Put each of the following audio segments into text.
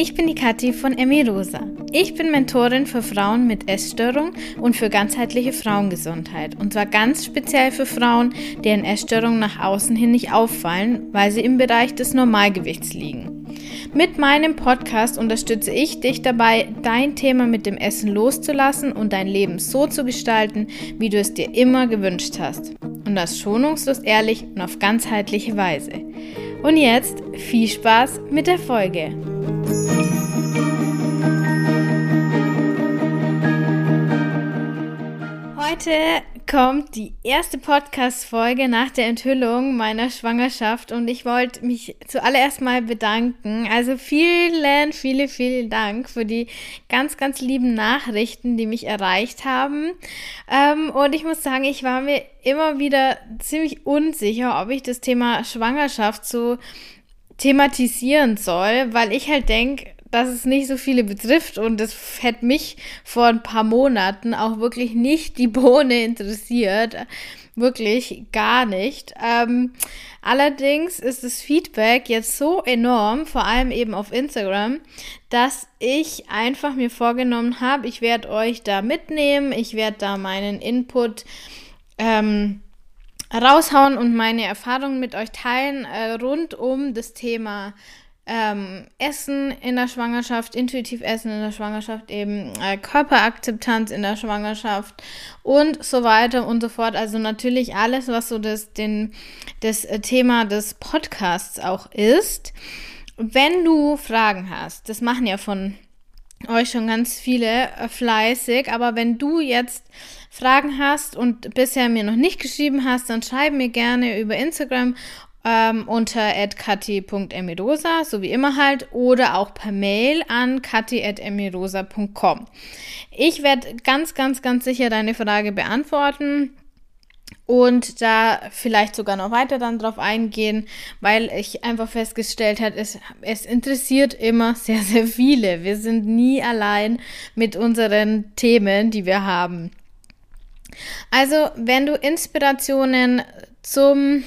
ich bin die Kathi von Emmy Rosa. Ich bin Mentorin für Frauen mit Essstörung und für ganzheitliche Frauengesundheit. Und zwar ganz speziell für Frauen, deren Essstörungen nach außen hin nicht auffallen, weil sie im Bereich des Normalgewichts liegen. Mit meinem Podcast unterstütze ich dich dabei, dein Thema mit dem Essen loszulassen und dein Leben so zu gestalten, wie du es dir immer gewünscht hast. Und das schonungslos ehrlich und auf ganzheitliche Weise. Und jetzt viel Spaß mit der Folge. Heute kommt die erste Podcast-Folge nach der Enthüllung meiner Schwangerschaft und ich wollte mich zuallererst mal bedanken. Also vielen, viele, vielen Dank für die ganz, ganz lieben Nachrichten, die mich erreicht haben. Ähm, und ich muss sagen, ich war mir immer wieder ziemlich unsicher, ob ich das Thema Schwangerschaft so thematisieren soll, weil ich halt denke, dass es nicht so viele betrifft und es hätte mich vor ein paar Monaten auch wirklich nicht die Bohne interessiert. Wirklich gar nicht. Ähm, allerdings ist das Feedback jetzt so enorm, vor allem eben auf Instagram, dass ich einfach mir vorgenommen habe, ich werde euch da mitnehmen, ich werde da meinen Input ähm, raushauen und meine Erfahrungen mit euch teilen äh, rund um das Thema ähm, Essen in der Schwangerschaft, intuitiv Essen in der Schwangerschaft, eben äh, Körperakzeptanz in der Schwangerschaft und so weiter und so fort. Also natürlich alles, was so das, den, das äh, Thema des Podcasts auch ist. Wenn du Fragen hast, das machen ja von euch schon ganz viele äh, fleißig, aber wenn du jetzt Fragen hast und bisher mir noch nicht geschrieben hast, dann schreib mir gerne über Instagram ähm, unter kathi.emirosa, so wie immer halt, oder auch per Mail an kathi.emirosa.com. Ich werde ganz, ganz, ganz sicher deine Frage beantworten und da vielleicht sogar noch weiter dann drauf eingehen, weil ich einfach festgestellt habe, es, es interessiert immer sehr, sehr viele. Wir sind nie allein mit unseren Themen, die wir haben. Also, wenn du Inspirationen zum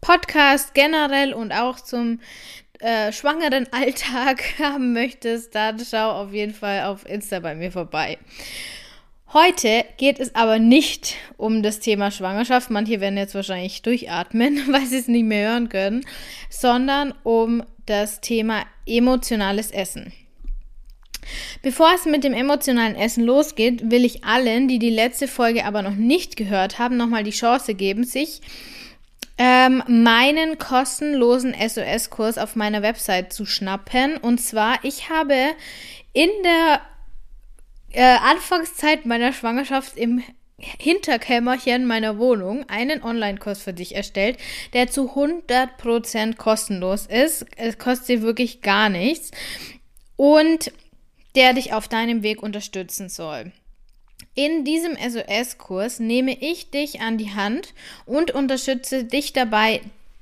Podcast generell und auch zum äh, schwangeren Alltag haben möchtest, dann schau auf jeden Fall auf Insta bei mir vorbei. Heute geht es aber nicht um das Thema Schwangerschaft. Manche werden jetzt wahrscheinlich durchatmen, weil sie es nicht mehr hören können, sondern um das Thema emotionales Essen. Bevor es mit dem emotionalen Essen losgeht, will ich allen, die die letzte Folge aber noch nicht gehört haben, nochmal die Chance geben, sich ähm, meinen kostenlosen SOS-Kurs auf meiner Website zu schnappen. Und zwar, ich habe in der äh, Anfangszeit meiner Schwangerschaft im Hinterkämmerchen meiner Wohnung einen Online-Kurs für dich erstellt, der zu 100% kostenlos ist. Es kostet dir wirklich gar nichts. Und der dich auf deinem Weg unterstützen soll. In diesem SOS-Kurs nehme ich dich an die Hand und unterstütze dich dabei,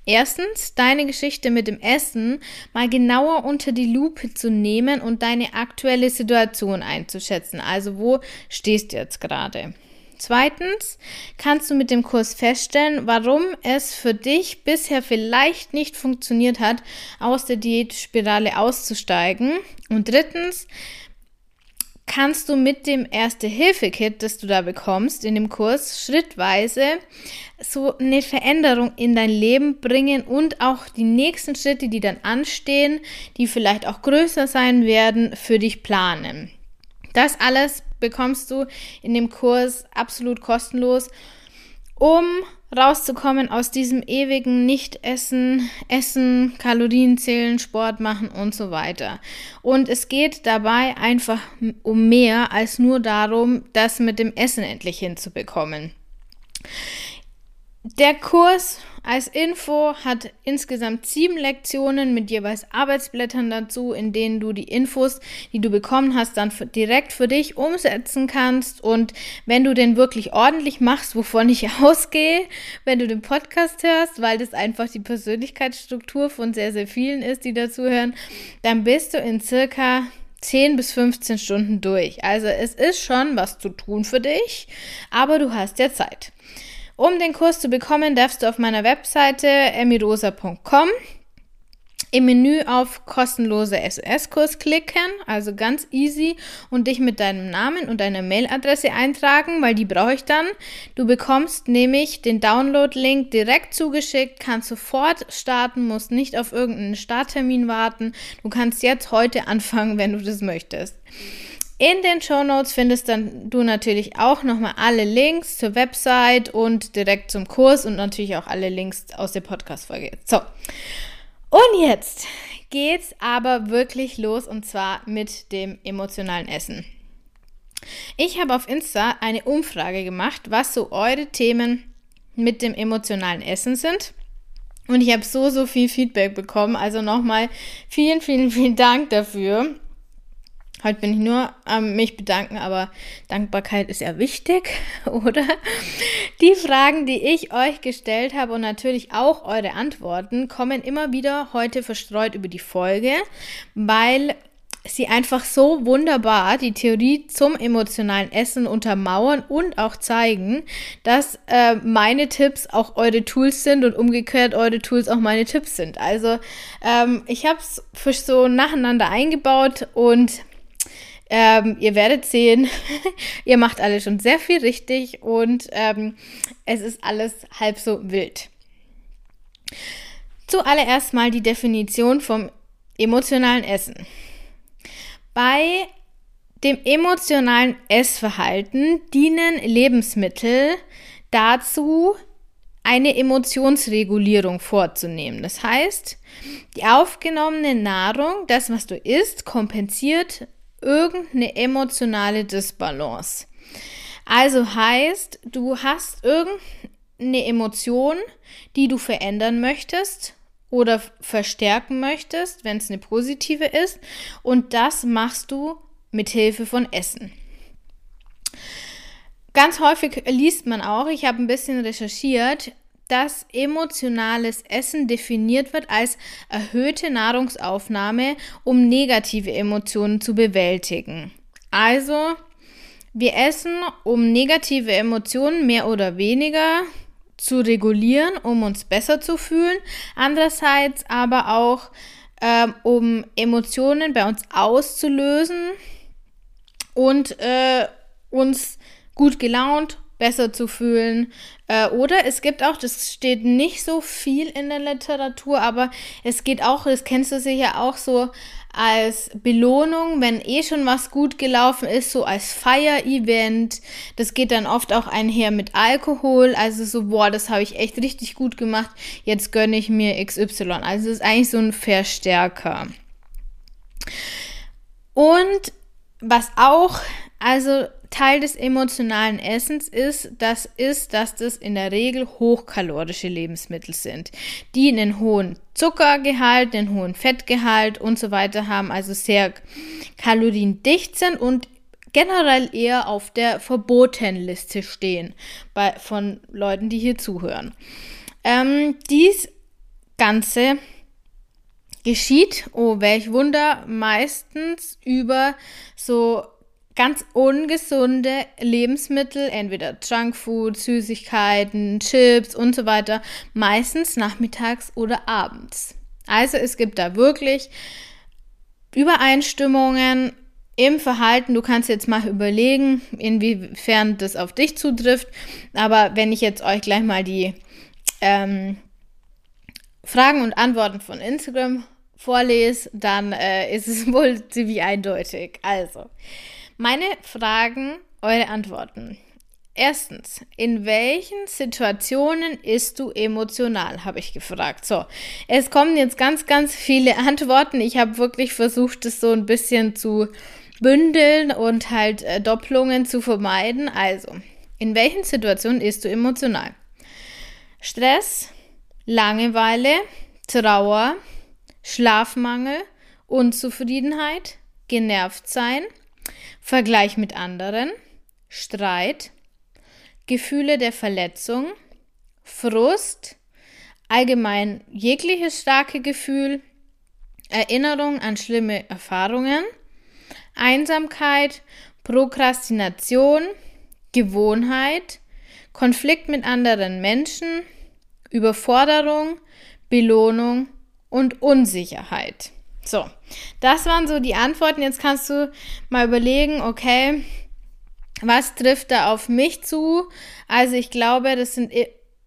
erstens deine Geschichte mit dem Essen mal genauer unter die Lupe zu nehmen und deine aktuelle Situation einzuschätzen. Also wo stehst du jetzt gerade? Zweitens kannst du mit dem Kurs feststellen, warum es für dich bisher vielleicht nicht funktioniert hat, aus der Diätspirale auszusteigen. Und drittens kannst du mit dem Erste-Hilfe-Kit, das du da bekommst in dem Kurs, schrittweise so eine Veränderung in dein Leben bringen und auch die nächsten Schritte, die dann anstehen, die vielleicht auch größer sein werden, für dich planen. Das alles bekommst du in dem Kurs absolut kostenlos, um rauszukommen aus diesem ewigen Nicht-Essen, Essen, Kalorien zählen, Sport machen und so weiter. Und es geht dabei einfach um mehr als nur darum, das mit dem Essen endlich hinzubekommen. Der Kurs als Info hat insgesamt sieben Lektionen mit jeweils Arbeitsblättern dazu, in denen du die Infos, die du bekommen hast, dann direkt für dich umsetzen kannst. Und wenn du den wirklich ordentlich machst, wovon ich ausgehe, wenn du den Podcast hörst, weil das einfach die Persönlichkeitsstruktur von sehr, sehr vielen ist, die dazuhören, dann bist du in circa 10 bis 15 Stunden durch. Also es ist schon was zu tun für dich, aber du hast ja Zeit. Um den Kurs zu bekommen, darfst du auf meiner Webseite emirosa.com im Menü auf kostenlose SOS-Kurs klicken, also ganz easy, und dich mit deinem Namen und deiner Mailadresse eintragen, weil die brauche ich dann. Du bekommst nämlich den Download-Link direkt zugeschickt, kannst sofort starten, musst nicht auf irgendeinen Starttermin warten. Du kannst jetzt heute anfangen, wenn du das möchtest. In den Show Notes findest dann du natürlich auch nochmal alle Links zur Website und direkt zum Kurs und natürlich auch alle Links aus der Podcast-Folge. So. Und jetzt geht's aber wirklich los und zwar mit dem emotionalen Essen. Ich habe auf Insta eine Umfrage gemacht, was so eure Themen mit dem emotionalen Essen sind. Und ich habe so, so viel Feedback bekommen. Also nochmal vielen, vielen, vielen Dank dafür. Heute bin ich nur am mich bedanken, aber Dankbarkeit ist ja wichtig, oder? Die Fragen, die ich euch gestellt habe und natürlich auch eure Antworten, kommen immer wieder heute verstreut über die Folge, weil sie einfach so wunderbar die Theorie zum emotionalen Essen untermauern und auch zeigen, dass äh, meine Tipps auch eure Tools sind und umgekehrt eure Tools auch meine Tipps sind. Also ähm, ich habe es für so nacheinander eingebaut und ähm, ihr werdet sehen, ihr macht alle schon sehr viel richtig und ähm, es ist alles halb so wild. Zuallererst mal die Definition vom emotionalen Essen. Bei dem emotionalen Essverhalten dienen Lebensmittel dazu, eine Emotionsregulierung vorzunehmen. Das heißt, die aufgenommene Nahrung, das, was du isst, kompensiert irgendeine emotionale Disbalance. Also heißt, du hast irgendeine Emotion, die du verändern möchtest oder verstärken möchtest, wenn es eine positive ist, und das machst du mit Hilfe von Essen. Ganz häufig liest man auch, ich habe ein bisschen recherchiert, dass emotionales Essen definiert wird als erhöhte Nahrungsaufnahme, um negative Emotionen zu bewältigen. Also, wir essen, um negative Emotionen mehr oder weniger zu regulieren, um uns besser zu fühlen. Andererseits aber auch, ähm, um Emotionen bei uns auszulösen und äh, uns gut gelaunt, besser zu fühlen. Äh, oder es gibt auch, das steht nicht so viel in der Literatur, aber es geht auch, das kennst du sicher auch so als Belohnung, wenn eh schon was gut gelaufen ist, so als Feier-Event. Das geht dann oft auch einher mit Alkohol. Also so, boah, das habe ich echt richtig gut gemacht. Jetzt gönne ich mir XY. Also es ist eigentlich so ein Verstärker. Und was auch, also Teil des emotionalen Essens ist, das ist, dass das in der Regel hochkalorische Lebensmittel sind, die einen hohen Zuckergehalt, einen hohen Fettgehalt und so weiter haben, also sehr kaloriendicht sind und generell eher auf der Verbotenliste stehen bei, von Leuten, die hier zuhören. Ähm, dies Ganze geschieht, oh welch Wunder, meistens über so ganz ungesunde Lebensmittel, entweder Junkfood, Süßigkeiten, Chips und so weiter, meistens nachmittags oder abends. Also es gibt da wirklich Übereinstimmungen im Verhalten. Du kannst jetzt mal überlegen, inwiefern das auf dich zutrifft. Aber wenn ich jetzt euch gleich mal die ähm, Fragen und Antworten von Instagram vorlese, dann äh, ist es wohl ziemlich eindeutig. Also, meine Fragen, eure Antworten. Erstens, in welchen Situationen isst du emotional, habe ich gefragt. So, es kommen jetzt ganz, ganz viele Antworten. Ich habe wirklich versucht, es so ein bisschen zu bündeln und halt äh, Doppelungen zu vermeiden. Also, in welchen Situationen isst du emotional? Stress, Langeweile, Trauer, Schlafmangel, Unzufriedenheit, genervt sein, Vergleich mit anderen, Streit, Gefühle der Verletzung, Frust, allgemein jegliches starke Gefühl, Erinnerung an schlimme Erfahrungen, Einsamkeit, Prokrastination, Gewohnheit, Konflikt mit anderen Menschen, Überforderung, Belohnung und Unsicherheit. So, das waren so die Antworten. Jetzt kannst du mal überlegen, okay, was trifft da auf mich zu? Also ich glaube, das sind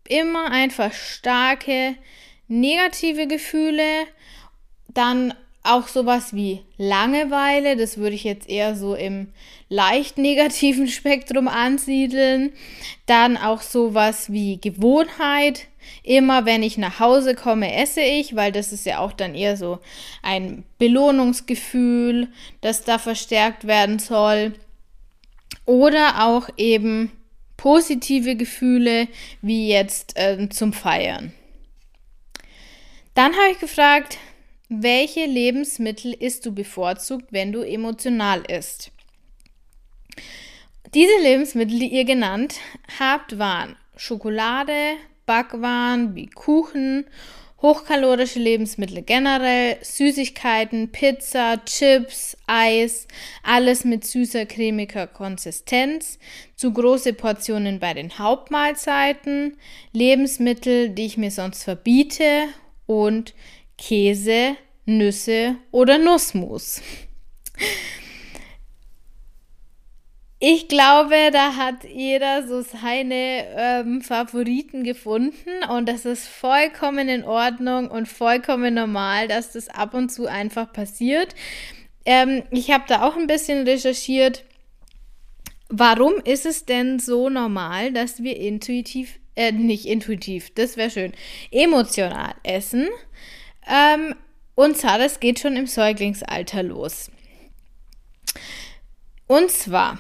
immer einfach starke negative Gefühle. Dann auch sowas wie Langeweile, das würde ich jetzt eher so im leicht negativen Spektrum ansiedeln. Dann auch sowas wie Gewohnheit. Immer wenn ich nach Hause komme, esse ich, weil das ist ja auch dann eher so ein Belohnungsgefühl, das da verstärkt werden soll. Oder auch eben positive Gefühle, wie jetzt äh, zum Feiern. Dann habe ich gefragt, welche Lebensmittel isst du bevorzugt, wenn du emotional isst? Diese Lebensmittel, die ihr genannt habt, waren Schokolade, Backwaren wie Kuchen, hochkalorische Lebensmittel generell, Süßigkeiten, Pizza, Chips, Eis, alles mit süßer, cremiger Konsistenz, zu große Portionen bei den Hauptmahlzeiten, Lebensmittel, die ich mir sonst verbiete und Käse, Nüsse oder Nussmus. Ich glaube, da hat jeder so seine ähm, Favoriten gefunden und das ist vollkommen in Ordnung und vollkommen normal, dass das ab und zu einfach passiert. Ähm, ich habe da auch ein bisschen recherchiert. Warum ist es denn so normal, dass wir intuitiv, äh, nicht intuitiv, das wäre schön, emotional essen? Ähm, und zwar, das geht schon im Säuglingsalter los. Und zwar,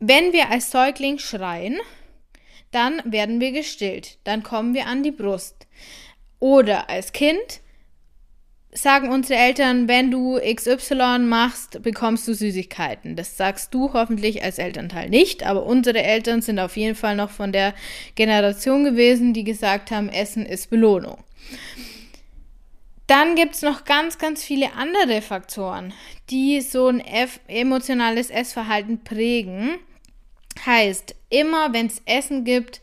wenn wir als Säugling schreien, dann werden wir gestillt, dann kommen wir an die Brust. Oder als Kind sagen unsere Eltern, wenn du XY machst, bekommst du Süßigkeiten. Das sagst du hoffentlich als Elternteil nicht, aber unsere Eltern sind auf jeden Fall noch von der Generation gewesen, die gesagt haben, Essen ist Belohnung. Dann gibt es noch ganz, ganz viele andere Faktoren, die so ein emotionales Essverhalten prägen. Heißt, immer wenn es Essen gibt,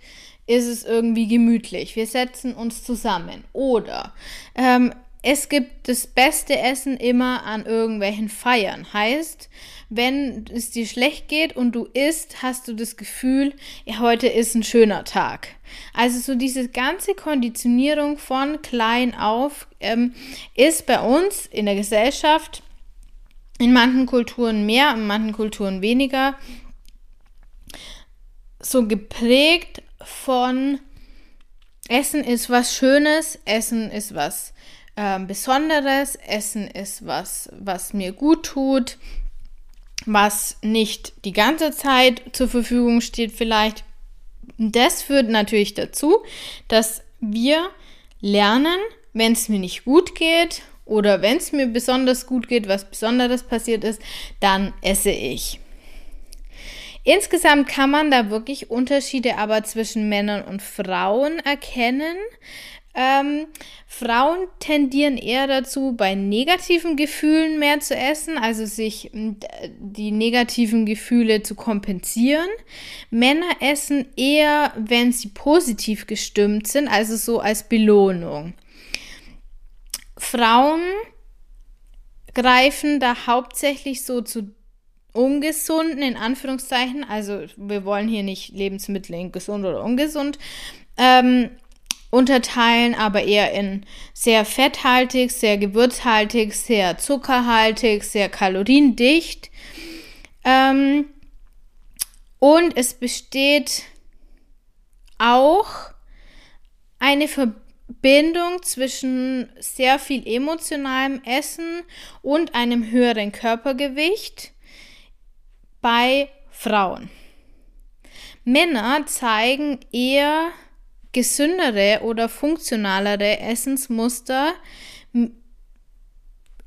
ist es irgendwie gemütlich. Wir setzen uns zusammen. Oder ähm, es gibt das beste Essen immer an irgendwelchen Feiern. Heißt, wenn es dir schlecht geht und du isst, hast du das Gefühl, ja, heute ist ein schöner Tag. Also so diese ganze Konditionierung von klein auf ähm, ist bei uns in der Gesellschaft in manchen Kulturen mehr, in manchen Kulturen weniger so geprägt von Essen ist was Schönes, Essen ist was äh, Besonderes. Essen ist was, was mir gut tut, was nicht die ganze Zeit zur Verfügung steht vielleicht. Das führt natürlich dazu, dass wir lernen, wenn es mir nicht gut geht oder wenn es mir besonders gut geht, was Besonderes passiert ist, dann esse ich. Insgesamt kann man da wirklich Unterschiede aber zwischen Männern und Frauen erkennen. Ähm, Frauen tendieren eher dazu, bei negativen Gefühlen mehr zu essen, also sich die negativen Gefühle zu kompensieren. Männer essen eher, wenn sie positiv gestimmt sind, also so als Belohnung. Frauen greifen da hauptsächlich so zu ungesunden, in Anführungszeichen, also wir wollen hier nicht Lebensmittel in gesund oder ungesund, ähm, unterteilen, aber eher in sehr fetthaltig, sehr gewürzhaltig, sehr zuckerhaltig, sehr kaloriendicht. Ähm, und es besteht auch eine Verbindung zwischen sehr viel emotionalem Essen und einem höheren Körpergewicht bei Frauen. Männer zeigen eher gesündere oder funktionalere Essensmuster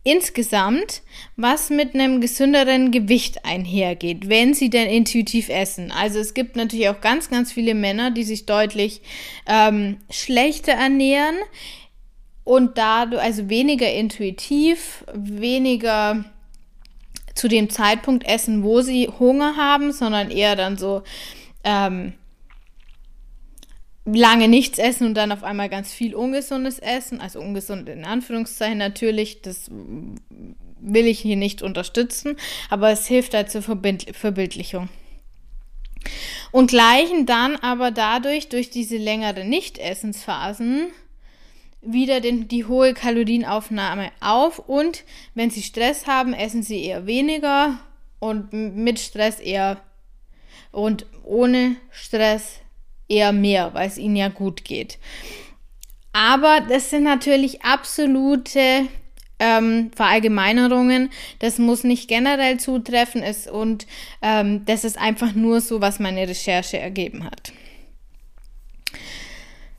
insgesamt, was mit einem gesünderen Gewicht einhergeht, wenn sie denn intuitiv essen. Also es gibt natürlich auch ganz, ganz viele Männer, die sich deutlich ähm, schlechter ernähren und dadurch, also weniger intuitiv, weniger zu dem Zeitpunkt essen, wo sie Hunger haben, sondern eher dann so ähm, lange nichts essen und dann auf einmal ganz viel ungesundes essen, also ungesund in Anführungszeichen natürlich, das will ich hier nicht unterstützen, aber es hilft halt zur Verbind Verbildlichung. Und gleichen dann aber dadurch, durch diese längeren Nicht-Essensphasen, wieder den, die hohe Kalorienaufnahme auf und wenn sie Stress haben, essen sie eher weniger und mit Stress eher und ohne Stress eher mehr, weil es ihnen ja gut geht. Aber das sind natürlich absolute ähm, Verallgemeinerungen. Das muss nicht generell zutreffen ist und ähm, das ist einfach nur so, was meine Recherche ergeben hat.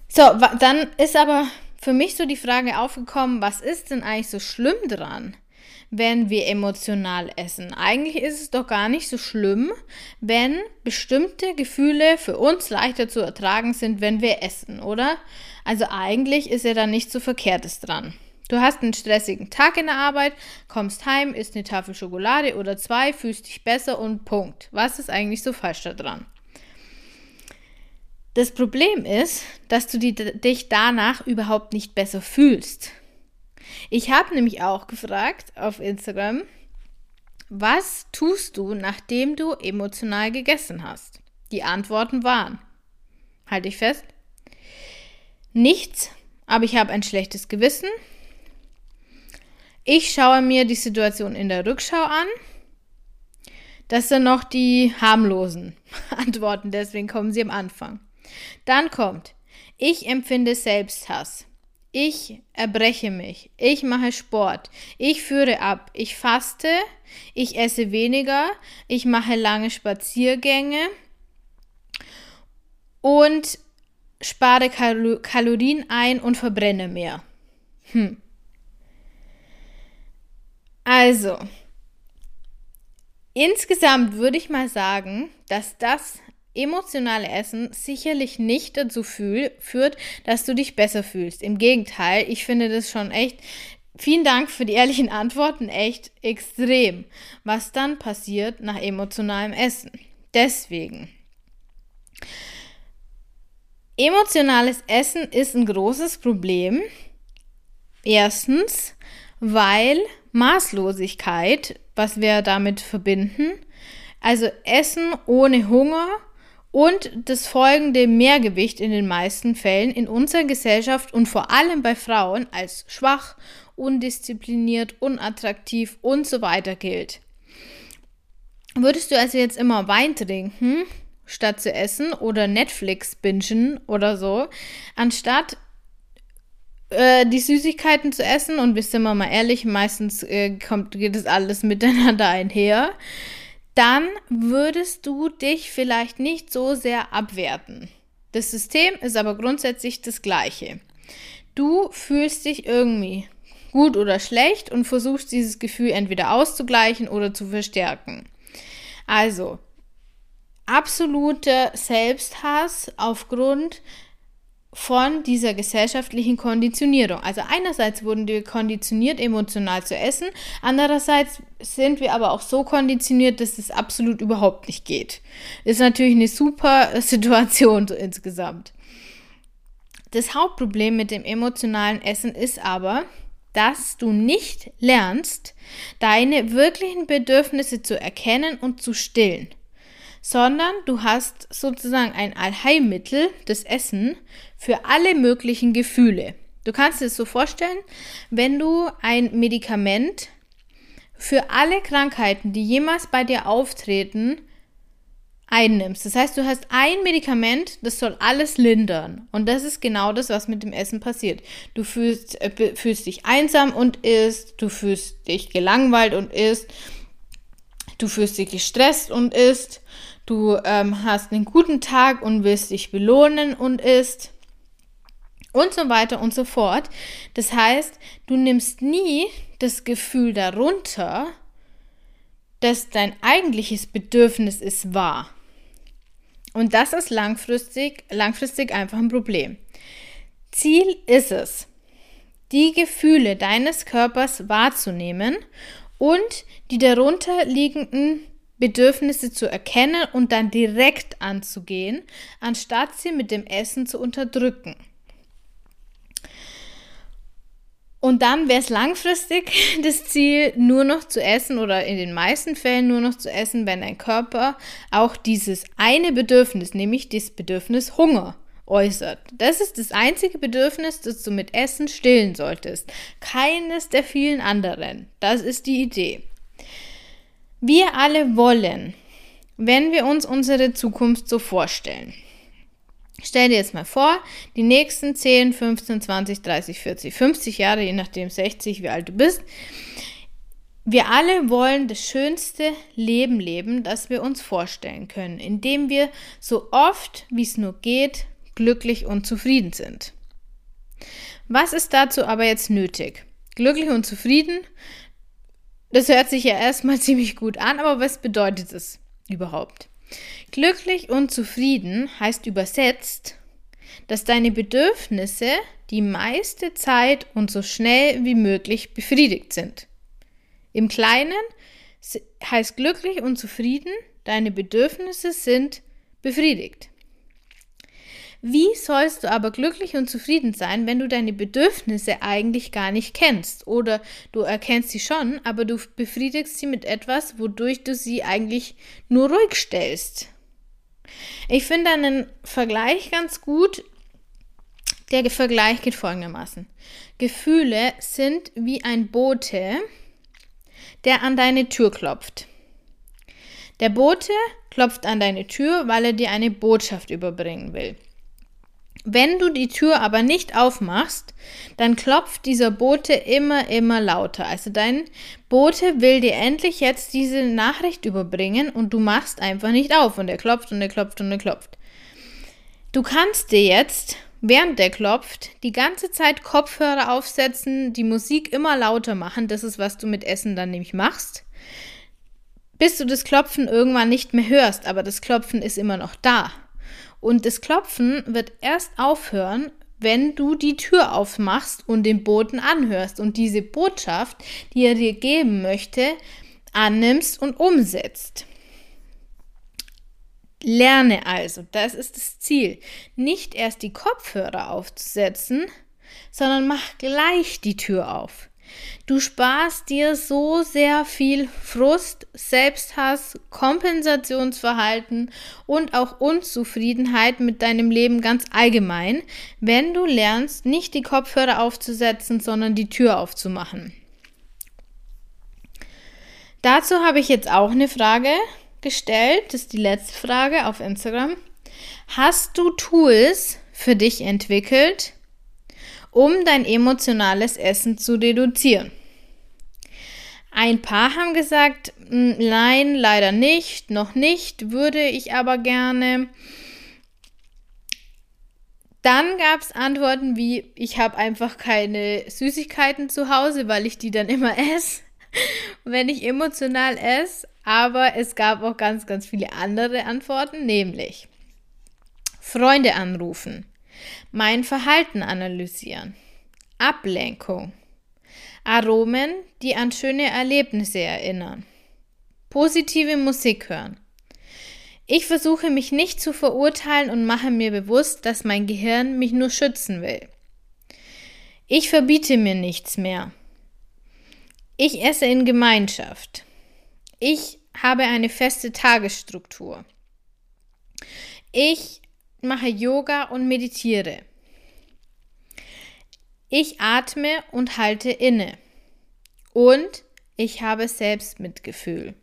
So, dann ist aber für mich so die Frage aufgekommen, was ist denn eigentlich so schlimm dran? wenn wir emotional essen. Eigentlich ist es doch gar nicht so schlimm, wenn bestimmte Gefühle für uns leichter zu ertragen sind, wenn wir essen, oder? Also eigentlich ist ja da nichts so Verkehrtes dran. Du hast einen stressigen Tag in der Arbeit, kommst heim, isst eine Tafel Schokolade oder zwei, fühlst dich besser und Punkt. Was ist eigentlich so falsch daran? Das Problem ist, dass du die, dich danach überhaupt nicht besser fühlst. Ich habe nämlich auch gefragt auf Instagram, was tust du, nachdem du emotional gegessen hast? Die Antworten waren, halte ich fest, nichts, aber ich habe ein schlechtes Gewissen. Ich schaue mir die Situation in der Rückschau an. Das sind noch die harmlosen Antworten, deswegen kommen sie am Anfang. Dann kommt, ich empfinde Selbsthass. Ich erbreche mich. Ich mache Sport. Ich führe ab. Ich faste. Ich esse weniger. Ich mache lange Spaziergänge. Und spare Kal Kalorien ein und verbrenne mehr. Hm. Also, insgesamt würde ich mal sagen, dass das emotionale Essen sicherlich nicht dazu fühl, führt, dass du dich besser fühlst. Im Gegenteil, ich finde das schon echt. Vielen Dank für die ehrlichen Antworten, echt extrem, was dann passiert nach emotionalem Essen. Deswegen. Emotionales Essen ist ein großes Problem. Erstens, weil Maßlosigkeit, was wir damit verbinden, also Essen ohne Hunger und das folgende Mehrgewicht in den meisten Fällen in unserer Gesellschaft und vor allem bei Frauen als schwach, undiszipliniert, unattraktiv und so weiter gilt. Würdest du also jetzt immer Wein trinken, statt zu essen oder Netflix bingen oder so, anstatt äh, die Süßigkeiten zu essen und wir sind mal ehrlich, meistens äh, kommt, geht das alles miteinander einher, dann würdest du dich vielleicht nicht so sehr abwerten. Das System ist aber grundsätzlich das gleiche. Du fühlst dich irgendwie gut oder schlecht und versuchst dieses Gefühl entweder auszugleichen oder zu verstärken. Also, absoluter Selbsthass aufgrund von dieser gesellschaftlichen Konditionierung. Also einerseits wurden wir konditioniert, emotional zu essen, andererseits sind wir aber auch so konditioniert, dass es absolut überhaupt nicht geht. Ist natürlich eine super Situation so insgesamt. Das Hauptproblem mit dem emotionalen Essen ist aber, dass du nicht lernst, deine wirklichen Bedürfnisse zu erkennen und zu stillen sondern du hast sozusagen ein Allheilmittel, das Essen, für alle möglichen Gefühle. Du kannst dir das so vorstellen, wenn du ein Medikament für alle Krankheiten, die jemals bei dir auftreten, einnimmst. Das heißt, du hast ein Medikament, das soll alles lindern. Und das ist genau das, was mit dem Essen passiert. Du fühlst, äh, fühlst dich einsam und isst, du fühlst dich gelangweilt und isst, du fühlst dich gestresst und isst, du ähm, hast einen guten Tag und willst dich belohnen und isst und so weiter und so fort. Das heißt, du nimmst nie das Gefühl darunter, dass dein eigentliches Bedürfnis ist wahr. Und das ist langfristig, langfristig einfach ein Problem. Ziel ist es, die Gefühle deines Körpers wahrzunehmen und die darunter liegenden Bedürfnisse zu erkennen und dann direkt anzugehen, anstatt sie mit dem Essen zu unterdrücken. Und dann wäre es langfristig das Ziel, nur noch zu essen oder in den meisten Fällen nur noch zu essen, wenn dein Körper auch dieses eine Bedürfnis, nämlich das Bedürfnis Hunger, äußert. Das ist das einzige Bedürfnis, das du mit Essen stillen solltest. Keines der vielen anderen. Das ist die Idee. Wir alle wollen, wenn wir uns unsere Zukunft so vorstellen. Stell dir jetzt mal vor, die nächsten 10, 15, 20, 30, 40, 50 Jahre, je nachdem 60, wie alt du bist, wir alle wollen das schönste Leben leben, das wir uns vorstellen können, indem wir so oft, wie es nur geht, glücklich und zufrieden sind. Was ist dazu aber jetzt nötig? Glücklich und zufrieden, das hört sich ja erstmal ziemlich gut an, aber was bedeutet es überhaupt? Glücklich und zufrieden heißt übersetzt, dass deine Bedürfnisse die meiste Zeit und so schnell wie möglich befriedigt sind. Im Kleinen heißt glücklich und zufrieden, deine Bedürfnisse sind befriedigt. Wie sollst du aber glücklich und zufrieden sein, wenn du deine Bedürfnisse eigentlich gar nicht kennst? Oder du erkennst sie schon, aber du befriedigst sie mit etwas, wodurch du sie eigentlich nur ruhig stellst. Ich finde einen Vergleich ganz gut. Der Vergleich geht folgendermaßen. Gefühle sind wie ein Bote, der an deine Tür klopft. Der Bote klopft an deine Tür, weil er dir eine Botschaft überbringen will. Wenn du die Tür aber nicht aufmachst, dann klopft dieser Bote immer, immer lauter. Also dein Bote will dir endlich jetzt diese Nachricht überbringen und du machst einfach nicht auf und er klopft und er klopft und er klopft. Du kannst dir jetzt, während der klopft, die ganze Zeit Kopfhörer aufsetzen, die Musik immer lauter machen. Das ist, was du mit Essen dann nämlich machst. Bis du das Klopfen irgendwann nicht mehr hörst, aber das Klopfen ist immer noch da. Und das Klopfen wird erst aufhören, wenn du die Tür aufmachst und den Boten anhörst und diese Botschaft, die er dir geben möchte, annimmst und umsetzt. Lerne also, das ist das Ziel, nicht erst die Kopfhörer aufzusetzen, sondern mach gleich die Tür auf. Du sparst dir so sehr viel Frust, Selbsthass, Kompensationsverhalten und auch Unzufriedenheit mit deinem Leben ganz allgemein, wenn du lernst, nicht die Kopfhörer aufzusetzen, sondern die Tür aufzumachen. Dazu habe ich jetzt auch eine Frage gestellt. Das ist die letzte Frage auf Instagram. Hast du Tools für dich entwickelt, um dein emotionales Essen zu reduzieren. Ein paar haben gesagt, hm, nein, leider nicht, noch nicht, würde ich aber gerne. Dann gab es Antworten wie, ich habe einfach keine Süßigkeiten zu Hause, weil ich die dann immer esse, wenn ich emotional esse. Aber es gab auch ganz, ganz viele andere Antworten, nämlich Freunde anrufen, mein Verhalten analysieren. Ablenkung. Aromen, die an schöne Erlebnisse erinnern. Positive Musik hören. Ich versuche mich nicht zu verurteilen und mache mir bewusst, dass mein Gehirn mich nur schützen will. Ich verbiete mir nichts mehr. Ich esse in Gemeinschaft. Ich habe eine feste Tagesstruktur. Ich mache Yoga und meditiere. Ich atme und halte inne. Und ich habe Selbstmitgefühl.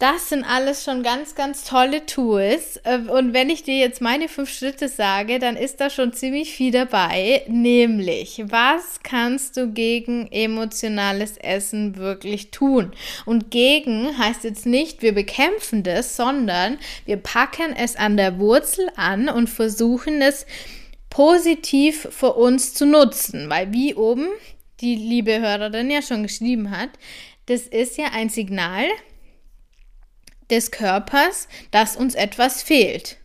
Das sind alles schon ganz, ganz tolle Tools. Äh, und wenn ich dir jetzt meine fünf Schritte sage, dann ist da schon ziemlich viel dabei. Nämlich, was kannst du gegen emotionales Essen wirklich tun? Und gegen heißt jetzt nicht, wir bekämpfen das, sondern wir packen es an der Wurzel an und versuchen es positiv für uns zu nutzen. Weil wie oben die liebe Hörerin ja schon geschrieben hat, das ist ja ein Signal, des Körpers, dass uns etwas fehlt.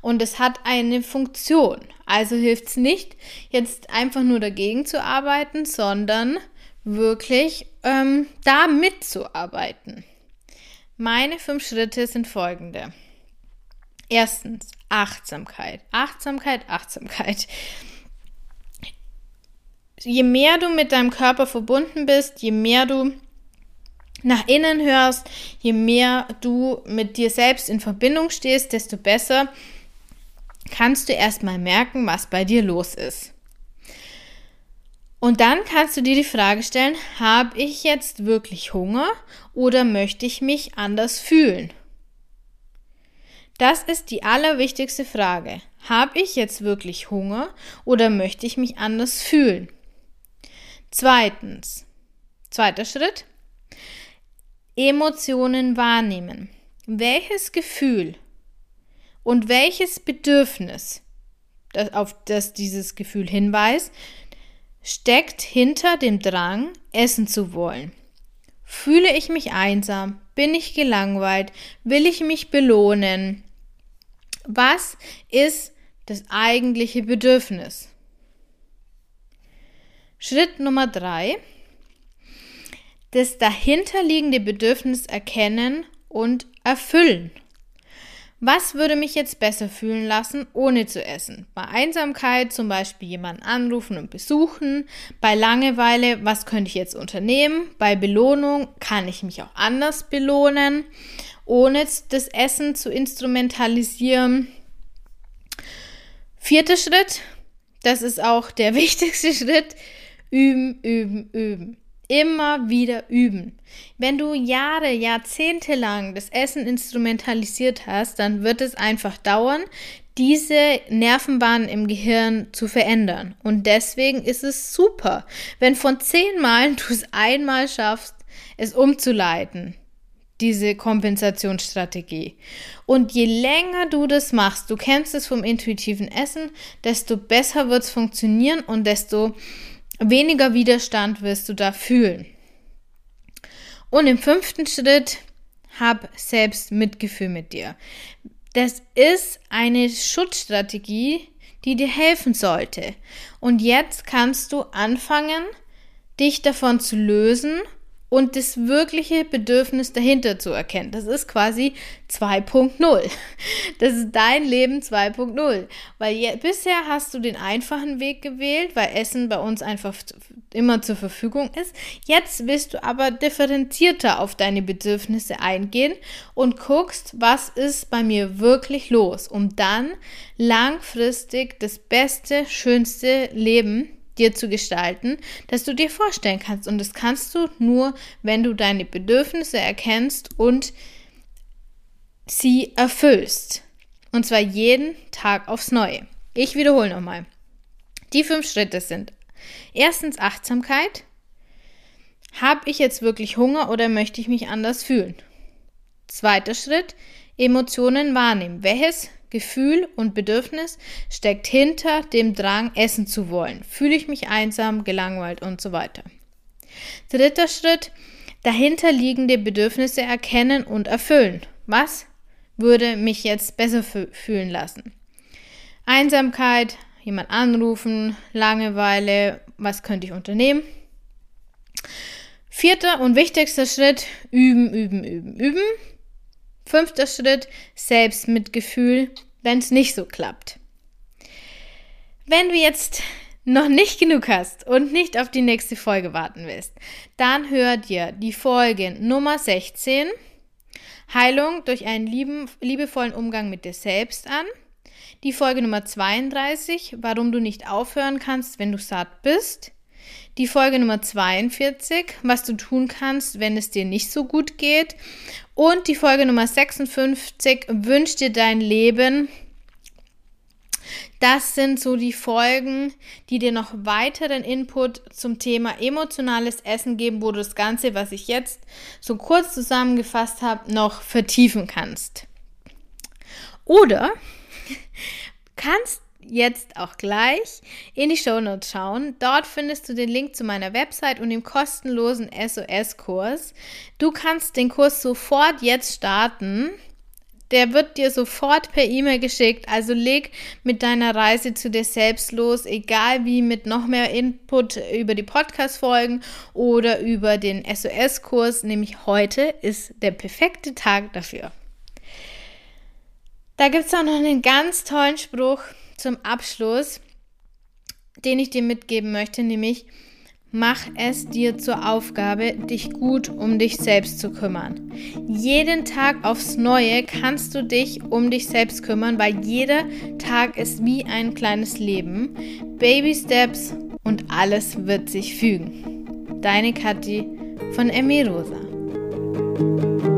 Und es hat eine Funktion. Also hilft es nicht, jetzt einfach nur dagegen zu arbeiten, sondern wirklich ähm, da mitzuarbeiten. Meine fünf Schritte sind folgende. Erstens, Achtsamkeit. Achtsamkeit, Achtsamkeit. Je mehr du mit deinem Körper verbunden bist, je mehr du nach innen hörst, je mehr du mit dir selbst in Verbindung stehst, desto besser kannst du erstmal merken, was bei dir los ist. Und dann kannst du dir die Frage stellen, habe ich jetzt wirklich Hunger oder möchte ich mich anders fühlen? Das ist die allerwichtigste Frage. Habe ich jetzt wirklich Hunger oder möchte ich mich anders fühlen? Zweitens, zweiter Schritt, Emotionen wahrnehmen. Welches Gefühl und welches Bedürfnis, das, auf das dieses Gefühl hinweist, steckt hinter dem Drang, essen zu wollen. Fühle ich mich einsam? Bin ich gelangweilt? Will ich mich belohnen? Was ist das eigentliche Bedürfnis? Schritt Nummer drei. Das dahinterliegende Bedürfnis erkennen und erfüllen. Was würde mich jetzt besser fühlen lassen, ohne zu essen? Bei Einsamkeit zum Beispiel jemanden anrufen und besuchen. Bei Langeweile, was könnte ich jetzt unternehmen? Bei Belohnung kann ich mich auch anders belohnen, ohne das Essen zu instrumentalisieren. Vierter Schritt, das ist auch der wichtigste Schritt, üben, üben, üben immer wieder üben. Wenn du Jahre, Jahrzehnte lang das Essen instrumentalisiert hast, dann wird es einfach dauern, diese Nervenbahnen im Gehirn zu verändern. Und deswegen ist es super, wenn von zehn Malen du es einmal schaffst, es umzuleiten, diese Kompensationsstrategie. Und je länger du das machst, du kennst es vom intuitiven Essen, desto besser wird es funktionieren und desto weniger Widerstand wirst du da fühlen. Und im fünften Schritt, hab selbst Mitgefühl mit dir. Das ist eine Schutzstrategie, die dir helfen sollte. Und jetzt kannst du anfangen, dich davon zu lösen und das wirkliche Bedürfnis dahinter zu erkennen. Das ist quasi 2.0. Das ist dein Leben 2.0. Weil je, bisher hast du den einfachen Weg gewählt, weil Essen bei uns einfach immer zur Verfügung ist. Jetzt willst du aber differenzierter auf deine Bedürfnisse eingehen und guckst, was ist bei mir wirklich los, um dann langfristig das beste, schönste Leben dir zu gestalten, das du dir vorstellen kannst. Und das kannst du nur, wenn du deine Bedürfnisse erkennst und sie erfüllst. Und zwar jeden Tag aufs Neue. Ich wiederhole nochmal. Die fünf Schritte sind erstens Achtsamkeit. Habe ich jetzt wirklich Hunger oder möchte ich mich anders fühlen? Zweiter Schritt, Emotionen wahrnehmen. Welches Gefühl und Bedürfnis steckt hinter dem Drang, essen zu wollen. Fühle ich mich einsam, gelangweilt und so weiter. Dritter Schritt, dahinterliegende Bedürfnisse erkennen und erfüllen. Was würde mich jetzt besser fühlen lassen? Einsamkeit, jemand anrufen, Langeweile, was könnte ich unternehmen? Vierter und wichtigster Schritt, üben, üben, üben, üben. Fünfter Schritt, Selbstmitgefühl, wenn es nicht so klappt. Wenn du jetzt noch nicht genug hast und nicht auf die nächste Folge warten willst, dann hör dir die Folge Nummer 16, Heilung durch einen lieben, liebevollen Umgang mit dir selbst an. Die Folge Nummer 32, warum du nicht aufhören kannst, wenn du satt bist die Folge Nummer 42, was du tun kannst, wenn es dir nicht so gut geht. Und die Folge Nummer 56, wünsch dir dein Leben. Das sind so die Folgen, die dir noch weiteren Input zum Thema emotionales Essen geben, wo du das Ganze, was ich jetzt so kurz zusammengefasst habe, noch vertiefen kannst. Oder kannst jetzt auch gleich in die Shownotes schauen. Dort findest du den Link zu meiner Website und dem kostenlosen SOS-Kurs. Du kannst den Kurs sofort jetzt starten. Der wird dir sofort per E-Mail geschickt. Also leg mit deiner Reise zu dir selbst los, egal wie mit noch mehr Input über die Podcast-Folgen oder über den SOS-Kurs. Nämlich heute ist der perfekte Tag dafür. Da gibt es auch noch einen ganz tollen Spruch zum Abschluss, den ich dir mitgeben möchte, nämlich Mach es dir zur Aufgabe, dich gut um dich selbst zu kümmern. Jeden Tag aufs Neue kannst du dich um dich selbst kümmern, weil jeder Tag ist wie ein kleines Leben. Baby Steps und alles wird sich fügen. Deine Kathi von Emi Rosa.